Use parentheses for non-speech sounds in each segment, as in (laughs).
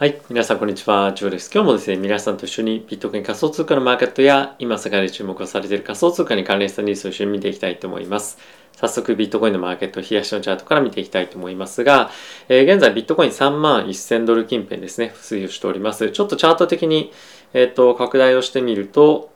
はい。皆さん、こんにちは。ジョーです。今日もですね、皆さんと一緒にビットコイン仮想通貨のマーケットや、今世界で注目をされている仮想通貨に関連したニュースを一緒に見ていきたいと思います。早速、ビットコインのマーケット、冷やしのチャートから見ていきたいと思いますが、えー、現在、ビットコイン3万1000ドル近辺ですね、推移をしております。ちょっとチャート的に、えっ、ー、と、拡大をしてみると、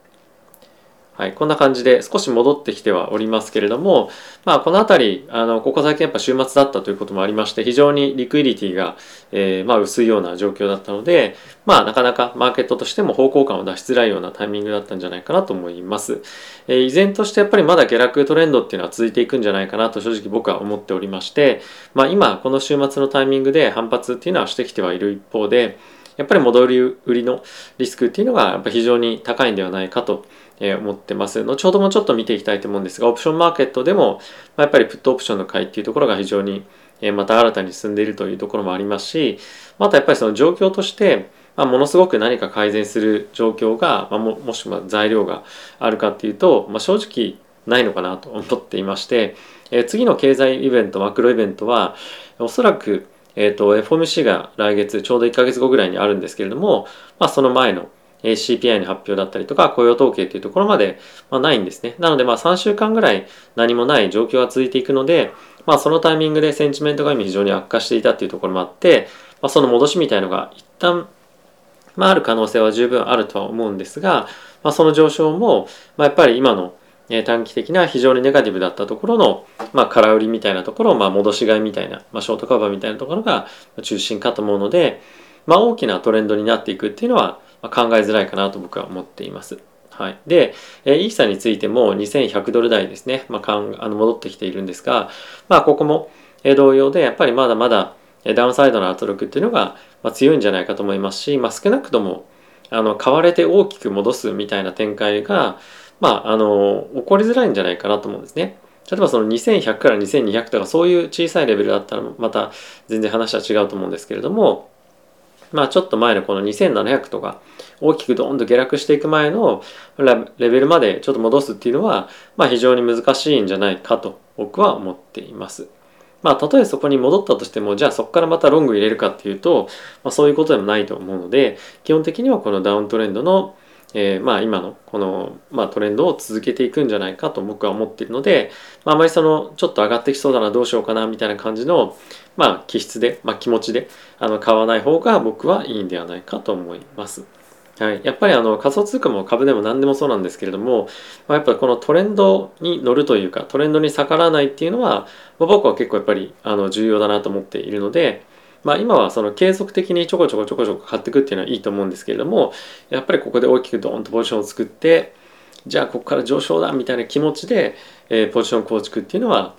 はい、こんな感じで少し戻ってきてはおりますけれども、まあ、この辺り、あの、ここ最近やっぱ週末だったということもありまして、非常にリクイリティが、えー、まあ、薄いような状況だったので、まあ、なかなかマーケットとしても方向感を出しづらいようなタイミングだったんじゃないかなと思います。えー、依然としてやっぱりまだ下落トレンドっていうのは続いていくんじゃないかなと正直僕は思っておりまして、まあ、今、この週末のタイミングで反発っていうのはしてきてはいる一方で、やっぱり戻り売りのリスクっていうのがやっぱ非常に高いんではないかと思ってます。後ほどもちょっと見ていきたいと思うんですが、オプションマーケットでもやっぱりプットオプションの買いっていうところが非常にまた新たに進んでいるというところもありますし、またやっぱりその状況として、まあ、ものすごく何か改善する状況が、まあ、ももしも材料があるかっていうと、まあ、正直ないのかなと思っていまして、えー、次の経済イベントマクロイベントはおそらくえっ、ー、と、FOMC が来月、ちょうど1ヶ月後ぐらいにあるんですけれども、まあ、その前の CPI の発表だったりとか、雇用統計というところまで、ま、ないんですね。なので、まあ、3週間ぐらい何もない状況が続いていくので、まあ、そのタイミングでセンチメントが今非常に悪化していたっていうところもあって、まあ、その戻しみたいのが一旦、まあ、ある可能性は十分あるとは思うんですが、まあ、その上昇も、まあ、やっぱり今の短期的な非常にネガティブだったところの、まあ、空売りみたいなところ、まあ、戻し買いみたいな、まあ、ショートカバーみたいなところが中心かと思うので、まあ、大きなトレンドになっていくっていうのは考えづらいかなと僕は思っています。はい。で、イーサについても2100ドル台ですね、まあ、かんあの戻ってきているんですが、まあ、ここも同様で、やっぱりまだまだダウンサイドの圧力っていうのが強いんじゃないかと思いますし、まあ、少なくともあの買われて大きく戻すみたいな展開が、まあ、あの、起こりづらいんじゃないかなと思うんですね。例えばその2100から2200とかそういう小さいレベルだったらまた全然話は違うと思うんですけれども、まあちょっと前のこの2700とか大きくドーンと下落していく前のレベルまでちょっと戻すっていうのは、まあ非常に難しいんじゃないかと僕は思っています。まあ、たとえそこに戻ったとしても、じゃあそこからまたロング入れるかっていうと、まあ、そういうことでもないと思うので、基本的にはこのダウントレンドのえー、まあ今のこの、まあ、トレンドを続けていくんじゃないかと僕は思っているので、まあ、あまりそのちょっと上がってきそうだなどうしようかなみたいな感じの、まあ、気質で、まあ、気持ちであの買わない方が僕はいいんではないかと思います。はい、やっぱりあの仮想通貨も株でも何でもそうなんですけれども、まあ、やっぱこのトレンドに乗るというかトレンドに逆らわないっていうのは、まあ、僕は結構やっぱりあの重要だなと思っているので、まあ、今はその継続的にちょこちょこちょこちょこ買っていくっていうのはいいと思うんですけれどもやっぱりここで大きくドーンとポジションを作ってじゃあここから上昇だみたいな気持ちで、えー、ポジション構築っていうのは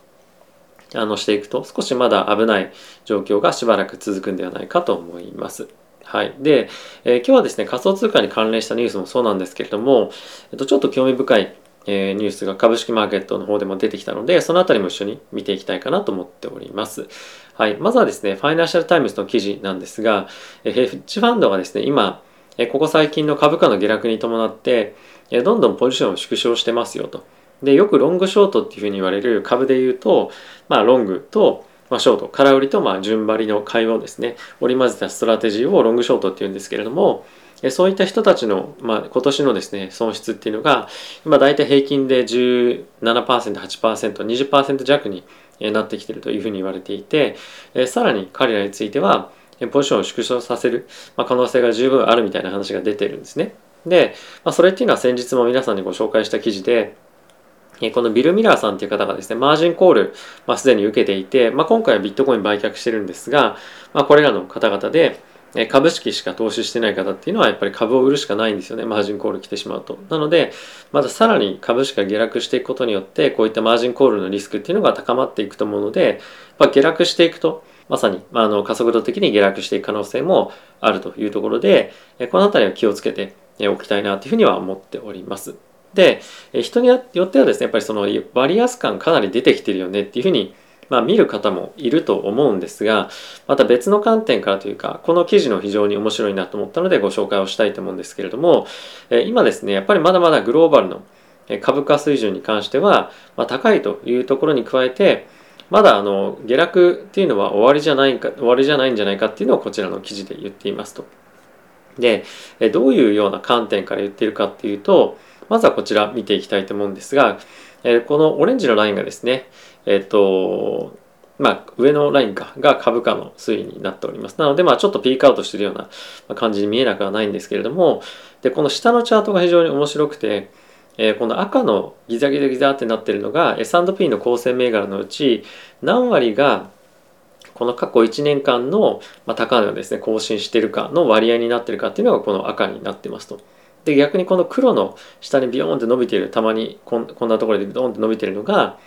あのしていくと少しまだ危ない状況がしばらく続くんではないかと思います。はい。で、えー、今日はですね、仮想通貨に関連したニュースもそうなんですけれども、えっと、ちょっと興味深い、えー、ニュースが株式マーケットの方でも出てきたので、そのあたりも一緒に見ていきたいかなと思っております。はい、まずはですね、ファイナンシャルタイムズの記事なんですが、えヘッジファンドがですね、今、えここ最近の株価の下落に伴って、えどんどんポジションを縮小してますよと。で、よくロングショートっていうふうに言われる株で言うと、まあ、ロングと、まあ、ショート、空売りと、まあ、順張りの会話をですね、織り交ぜたストラテジーをロングショートっていうんですけれども、そういった人たちの、まあ、今年のですね、損失っていうのが、今大体平均で17%、8%、20%弱になってきているというふうに言われていて、さらに彼らについては、ポジションを縮小させる可能性が十分あるみたいな話が出てるんですね。で、まあ、それっていうのは先日も皆さんにご紹介した記事で、このビル・ミラーさんという方がですね、マージンコール、まあ、すでに受けていて、まあ、今回はビットコイン売却してるんですが、まあ、これらの方々で、株式しか投資してない方っていうのはやっぱり株を売るしかないんですよね。マージンコール来てしまうと。なので、まださらに株式が下落していくことによって、こういったマージンコールのリスクっていうのが高まっていくと思うので、まあ、下落していくと、まさに、まあ、あの加速度的に下落していく可能性もあるというところで、この辺りは気をつけておきたいなというふうには思っております。で、人によってはですね、やっぱりそのバリアス感かなり出てきてるよねっていうふうにまあ、見る方もいると思うんですがまた別の観点からというかこの記事の非常に面白いなと思ったのでご紹介をしたいと思うんですけれども今ですねやっぱりまだまだグローバルの株価水準に関しては、ま、高いというところに加えてまだあの下落っていうのは終わりじゃないか終わりじゃないんじゃないかっていうのをこちらの記事で言っていますと。でどういうような観点から言っているかっていうとまずはこちら見ていきたいと思うんですがこのオレンジのラインがですねえっとまあ、上のラインかが株価の推移になっております。なので、まあ、ちょっとピークアウトしてるような感じに見えなくはないんですけれども、で、この下のチャートが非常に面白くて、えー、この赤のギザギザギザってなってるのが S&P の構成銘柄のうち何割がこの過去1年間の、高値をですね更新しているかの割合になってるかっていうのがこの赤になってますと。で逆にこの黒の下にビヨーンって伸びているたまにこんこんなところでドーンって伸びているのが、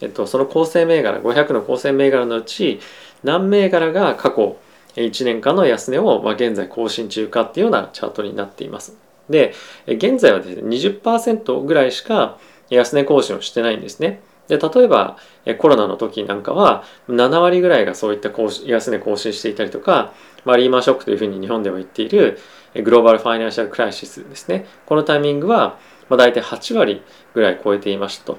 えっと、その構成銘柄500の構成銘柄のうち何銘柄が過去1年間の安値を、まあ、現在更新中かっていうようなチャートになっています。で現在はですね20%ぐらいしか安値更新をしてないんですね。で例えばコロナの時なんかは7割ぐらいがそういった安値更新していたりとか、まあ、リーマンショックというふうに日本では言っているグローバルファイナンシャルクライシスですね。このタイミングは、まあ、大体8割ぐらい超えていましたと、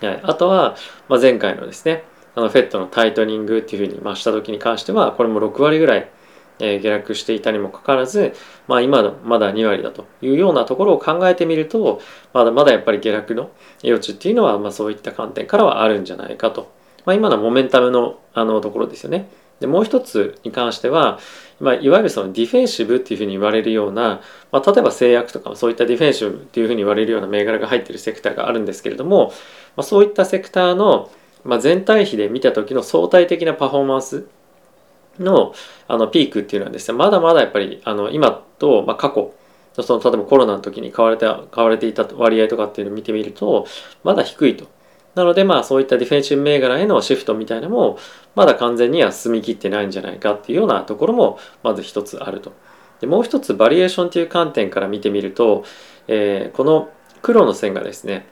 はい、あとは、まあ、前回のですねあのフェットのタイトニングっていうふうに、まあ、した時に関してはこれも6割ぐらいえ下落していたにもかかわらず、まあ、今まだ2割だというようなところを考えてみるとまだまだやっぱり下落の余地っていうのは、まあ、そういった観点からはあるんじゃないかと、まあ、今のモメンタムのあのところですよね。でもう一つに関しては、まあ、いわゆるそのディフェンシブっていうふうに言われるような、まあ、例えば製薬とかもそういったディフェンシブっていうふうに言われるような銘柄が入ってるセクターがあるんですけれども、まあ、そういったセクターの、まあ、全体比で見た時の相対的なパフォーマンスのあのピークっていうのはですねまだまだやっぱりあの今と、まあ、過去その例えばコロナの時に買われて買われていた割合とかっていうのを見てみるとまだ低いと。なのでまあそういったディフェンシブ銘柄へのシフトみたいなのもまだ完全には進みきってないんじゃないかっていうようなところもまず一つあると。でもう一つバリエーションっていう観点から見てみると、えー、この黒の線がですね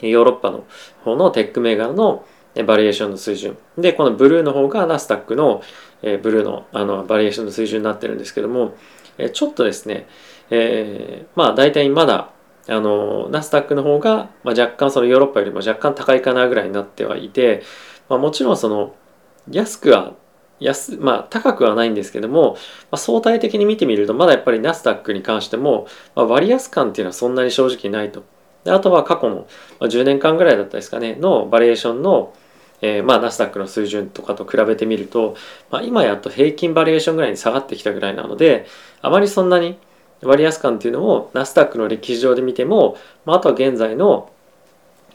ヨーロッパの方のテック銘柄のバリエーションの水準でこのブルーの方がナスダックの、えブルーのあのバリエーションの水準になってるんですけども、えちょっとですね、えー、まあ大体まだあのナスダックの方が、まあ、若干そのヨーロッパよりも若干高いかなぐらいになってはいて、まあ、もちろんその安くは安まあ高くはないんですけども、まあ、相対的に見てみるとまだやっぱりナスダックに関しても、まあ、割安感っていうのはそんなに正直ないと。であとは過去の10年間ぐらいだったですかねのバリエーションのえー、まあナスダックの水準とかと比べてみると、まあ、今やっと平均バリエーションぐらいに下がってきたぐらいなのであまりそんなに割安感っていうのをナスダックの歴史上で見ても、まあ、あとは現在の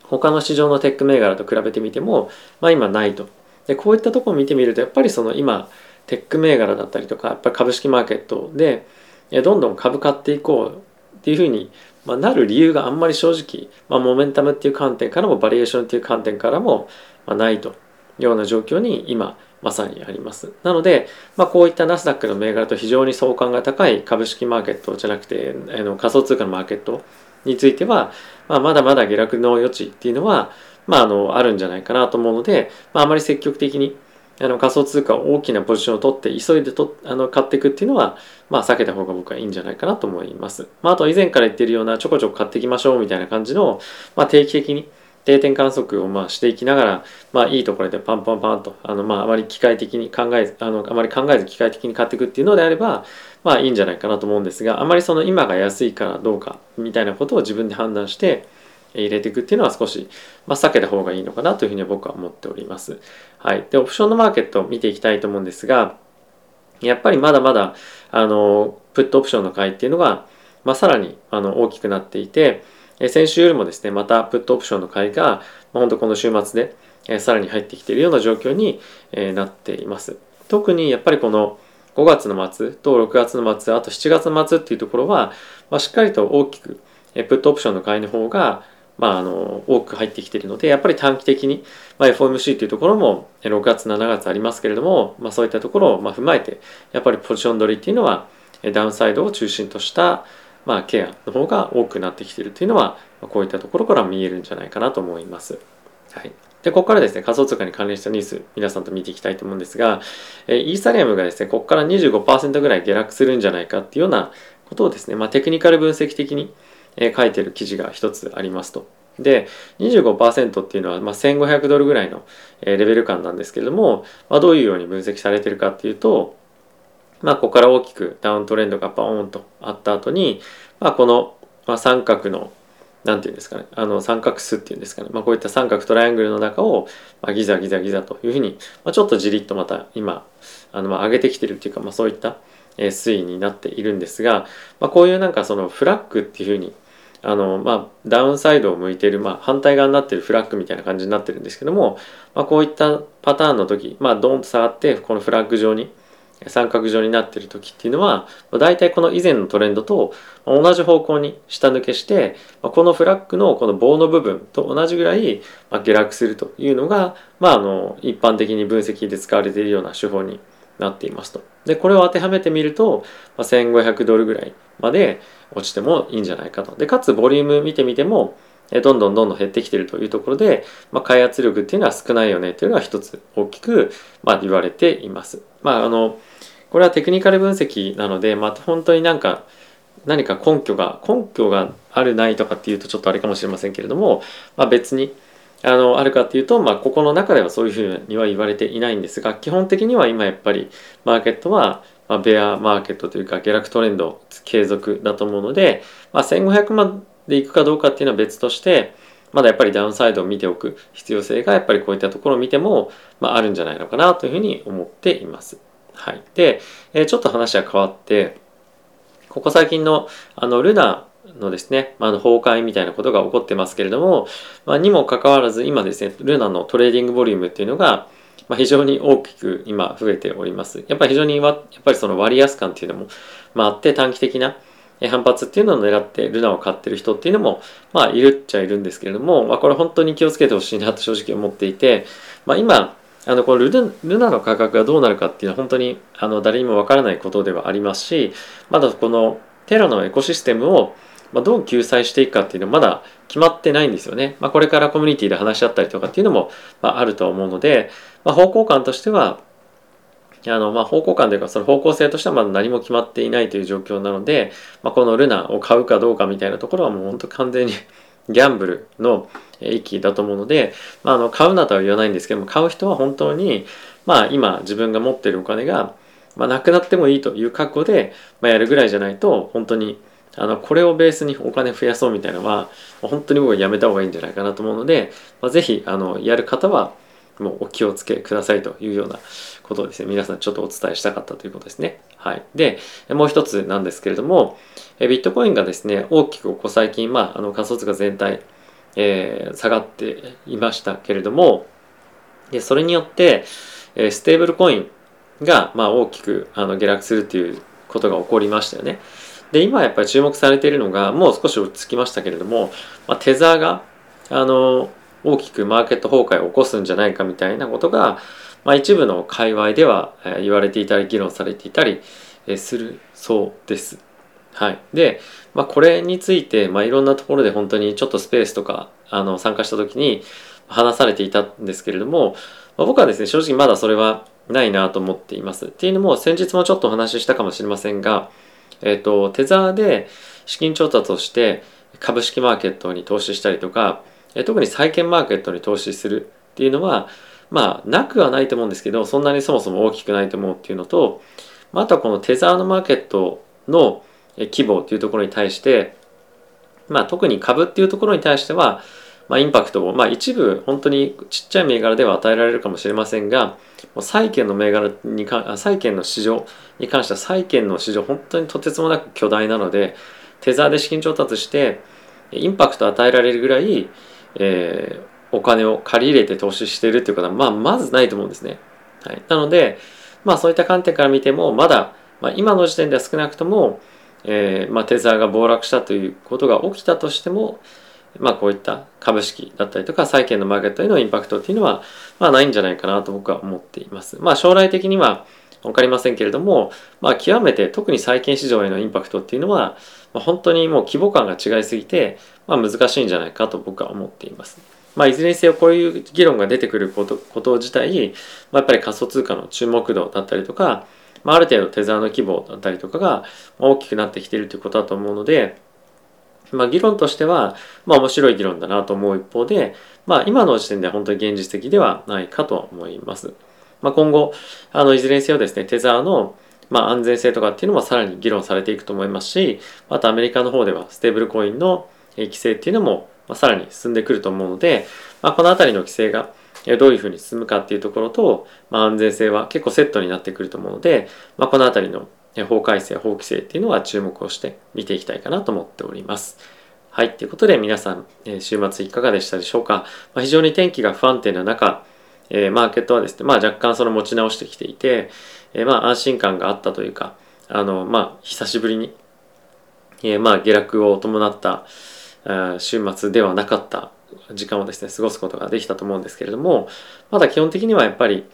他の市場のテック銘柄と比べてみても、まあ、今ないと。でこういったとこを見てみるとやっぱりその今テック銘柄だったりとかやっぱ株式マーケットでどんどん株買っていこうっていうふうにまあ、なる理由があんまり正直、まあ、モメンタムっていう観点からもバリエーションっていう観点からも、まあ、ないとような状況に今まさにあります。なので、まあ、こういったナスダックの銘柄と非常に相関が高い株式マーケットじゃなくてあの仮想通貨のマーケットについては、まあ、まだまだ下落の余地っていうのは、まあ、あのあるんじゃないかなと思うので、まあ、あまり積極的にあの仮想通貨を大きなポジションを取って急いでとあの買っていくっていうのは、まあ、避けた方が僕はいいんじゃないかなと思います。まあ、あと以前から言ってるようなちょこちょこ買っていきましょうみたいな感じの、まあ、定期的に定点観測をまあしていきながら、まあ、いいところでパンパンパンとあの、まあ、あまり機械的に考えあのあまり考えず機械的に買っていくっていうのであれば、まあ、いいんじゃないかなと思うんですがあまりその今が安いからどうかみたいなことを自分で判断して入れていくっていうのは少し、まあ、避けた方がいいのかなというふうに僕は思っております。はい。で、オプションのマーケットを見ていきたいと思うんですが、やっぱりまだまだ、あの、プットオプションの買いっていうのが、まあ、さらにあの大きくなっていて、先週よりもですね、またプットオプションの買いが、まあ、本当この週末で、えさらに入ってきているような状況に、えなっています。特にやっぱりこの5月の末と6月の末、あと7月末っていうところは、まあ、しっかりと大きく、えプットオプションの買いの方が、まあ、あの多く入ってきているのでやっぱり短期的に、まあ、FOMC というところも6月7月ありますけれども、まあ、そういったところをまあ踏まえてやっぱりポジション取りっていうのはダウンサイドを中心とした、まあ、ケアの方が多くなってきているというのはこういったところから見えるんじゃないかなと思います。はい、でここからですね仮想通貨に関連したニュース皆さんと見ていきたいと思うんですがえイーサリアムがですねここから25%ぐらい下落するんじゃないかっていうようなことをですね、まあ、テクニカル分析的にえ書いてる記事が一つありますと。で25%っていうのは、まあ、1500ドルぐらいのレベル感なんですけれども、まあ、どういうように分析されてるかっていうと、まあ、ここから大きくダウントレンドがバーンとあった後に、まあ、この、まあ、三角のなんていうんですかね、あの三角巣っていうんですかね、まあ、こういった三角トライアングルの中を、まあ、ギザギザギザというふうに、まあ、ちょっとじりっとまた今あのまあ上げてきてるっていうか、まあ、そういった、え推移になっているんですが、まあ、こういうなんかそのフラッグっていうふうにあのまあ、ダウンサイドを向いている、まあ、反対側になっているフラッグみたいな感じになってるんですけども、まあ、こういったパターンの時、まあ、ドーンと下がってこのフラッグ状に三角状になっている時っていうのは大体この以前のトレンドと同じ方向に下抜けしてこのフラッグのこの棒の部分と同じぐらい下落するというのが、まあ、あの一般的に分析で使われているような手法になっていますと。でこれを当てはめてみると、まあ、1500ドルぐらいまで落ちてもいいんじゃないかと。でかつボリューム見てみてもどんどんどんどん減ってきてるというところで、まあ、開発力っていうのは少ないよねというのが一つ大きく、まあ、言われています。まあ、あのこれはテクニカル分析なので、まあ、本当になんか何か根拠が根拠があるないとかっていうとちょっとあれかもしれませんけれども、まあ、別にあのあるかっていうと、まあ、ここの中ではそういうふうには言われていないんですが基本的には今やっぱりマーケットは、まあ、ベアマーケットというか下落トレンド継続だと思うので、まあ、1500万でいくかどうかっていうのは別としてまだやっぱりダウンサイドを見ておく必要性がやっぱりこういったところを見ても、まあ、あるんじゃないのかなというふうに思っています。はい、で、えー、ちょっと話は変わってここ最近のあのルナのですね、まあ、の崩壊みたいなことが起こってますけれども、まあ、にもかかわらず今ですねルナのトレーディングボリュームっていうのが、まあ、非常に大きく今増えておりますやっぱり非常にやっぱりその割安感っていうのも、まあ、あって短期的な反発っていうのを狙ってルナを買ってる人っていうのもまあいるっちゃいるんですけれども、まあ、これ本当に気をつけてほしいなと正直思っていて、まあ、今あのこのルナの価格がどうなるかっていうのは本当にあの誰にもわからないことではありますしまだこのテラのエコシステムをま、どう救済していくかっていうのはまだ決まってないんですよね。まあ、これからコミュニティで話し合ったりとかっていうのも、まあ、あると思うので、まあ、方向感としてはあのまあ方向感というかその方向性としてはまだ何も決まっていないという状況なので、まあ、このルナを買うかどうかみたいなところはもう本当完全に (laughs) ギャンブルの域だと思うので、まあ、あの買うなとは言わないんですけども買う人は本当に、まあ、今自分が持っているお金が、まあ、なくなってもいいという覚悟で、まあ、やるぐらいじゃないと本当にあのこれをベースにお金増やそうみたいなのは本当に僕はやめた方がいいんじゃないかなと思うので、まあ、ぜひあのやる方はもうお気をつけくださいというようなことをですね皆さんちょっとお伝えしたかったということですね。はい、でもう一つなんですけれどもえビットコインがですね大きくここ最近、まあ、あの仮想通貨全体、えー、下がっていましたけれどもでそれによって、えー、ステーブルコインが、まあ、大きくあの下落するということが起こりましたよね。で今やっぱり注目されているのがもう少し落ち着きましたけれども、まあ、テザーがあの大きくマーケット崩壊を起こすんじゃないかみたいなことが、まあ、一部の界隈では言われていたり議論されていたりするそうです。はい、で、まあ、これについて、まあ、いろんなところで本当にちょっとスペースとかあの参加した時に話されていたんですけれども、まあ、僕はですね正直まだそれはないなと思っています。っていうのも先日もちょっとお話ししたかもしれませんがえっ、と、テザーで資金調達をして株式マーケットに投資したりとか、特に債券マーケットに投資するっていうのは、まあ、なくはないと思うんですけど、そんなにそもそも大きくないと思うっていうのと、あとはこのテザーのマーケットの規模っていうところに対して、まあ、特に株っていうところに対しては、まあ、インパクトを、まあ、一部本当にちっちゃい銘柄では与えられるかもしれませんが債券の銘柄にか債券の市場に関しては債券の市場本当にとてつもなく巨大なのでテザーで資金調達してインパクトを与えられるぐらい、えー、お金を借り入れて投資しているということは、まあ、まずないと思うんですね。はい、なので、まあ、そういった観点から見てもまだ、まあ、今の時点では少なくとも、えーまあ、テザーが暴落したということが起きたとしてもまあ、こういった株式だったりとか債券のマーケットへのインパクトっていうのは、まあ、ないんじゃないかなと僕は思っています。まあ、将来的には分かりませんけれども、まあ、極めて特に債券市場へのインパクトっていうのは、まあ、本当にもう規模感が違いすぎて、まあ、難しいんじゃないかと僕は思っています。まあ、いずれにせよこういう議論が出てくることこと自体、まあ、やっぱり仮想通貨の注目度だったりとか、まあ、ある程度テザーの規模だったりとかが大きくなってきているということだと思うので、まあ、議論としては、まあ、面白い議論だなと思う一方で、まあ、今の時点では本当に現実的ではないかと思います。まあ、今後あのいずれにせよですねテザーのまあ、安全性とかっていうのもさらに議論されていくと思いますしあとアメリカの方ではステーブルコインの規制っていうのもまさらに進んでくると思うので、まあ、この辺りの規制がどういうふうに進むかっていうところと、まあ、安全性は結構セットになってくると思うので、まあ、この辺りの法改正法規制っていうのは注目をして見ていきたいかなと思っております。はい。ということで皆さん、週末いかがでしたでしょうか？まあ、非常に天気が不安定な中、え、マーケットはですね、まあ若干その持ち直してきていて、え、まあ安心感があったというか、あの、まあ久しぶりに、え、まあ下落を伴った、週末ではなかった時間をですね、過ごすことができたと思うんですけれども、まだ基本的にはやっぱり、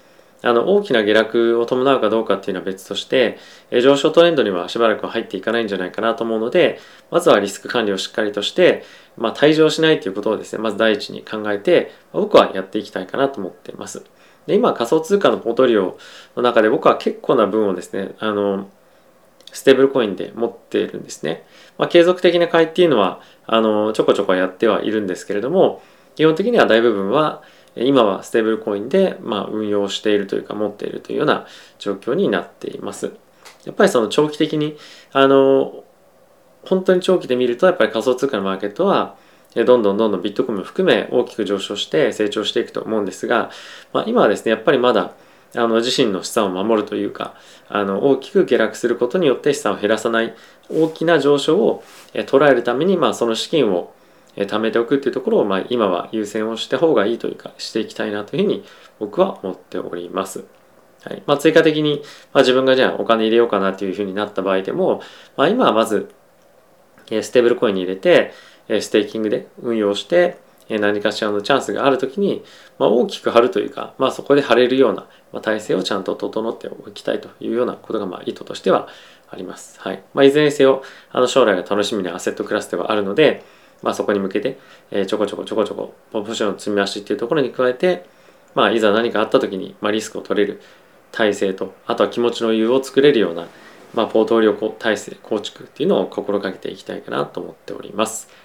あの大きな下落を伴うかどうかっていうのは別として、上昇トレンドにはしばらくは入っていかないんじゃないかなと思うので、まずはリスク管理をしっかりとして、まあ、退場しないということをですね、まず第一に考えて、僕はやっていきたいかなと思っています。で今、仮想通貨のポートリオの中で僕は結構な分をですね、あの、ステーブルコインで持っているんですね。まあ、継続的な買いっていうのは、あの、ちょこちょこやってはいるんですけれども、基本的には大部分は、今はステーブルコインで、まあ、運用しているというか持っているというような状況になっています。やっぱりその長期的にあの本当に長期で見るとやっぱり仮想通貨のマーケットはどんどんどんどんビットコインも含め大きく上昇して成長していくと思うんですが、まあ、今はですねやっぱりまだあの自身の資産を守るというかあの大きく下落することによって資産を減らさない大きな上昇を捉えるために、まあ、その資金を貯めておくっていうところを、まあ、今は優先をして方がいいというかしていきたいなというふうに僕は思っております。はいまあ、追加的に、まあ、自分がじゃあお金入れようかなというふうになった場合でも、まあ、今はまずステーブルコインに入れてステーキングで運用して何かしらのチャンスがある時に、まあ、大きく張るというか、まあ、そこで張れるような体制をちゃんと整っておきたいというようなことがまあ意図としてはあります。はいまあ、いずれにせよあの将来が楽しみなアセットクラスではあるので、まあ、そこに向けて、えー、ちょこちょこちょこちょこポジションの積み増しっていうところに加えて、まあ、いざ何かあった時に、まあ、リスクを取れる体制とあとは気持ちの余裕を作れるような、まあ、ポートフォリオ体制構築っていうのを心がけていきたいかなと思っております。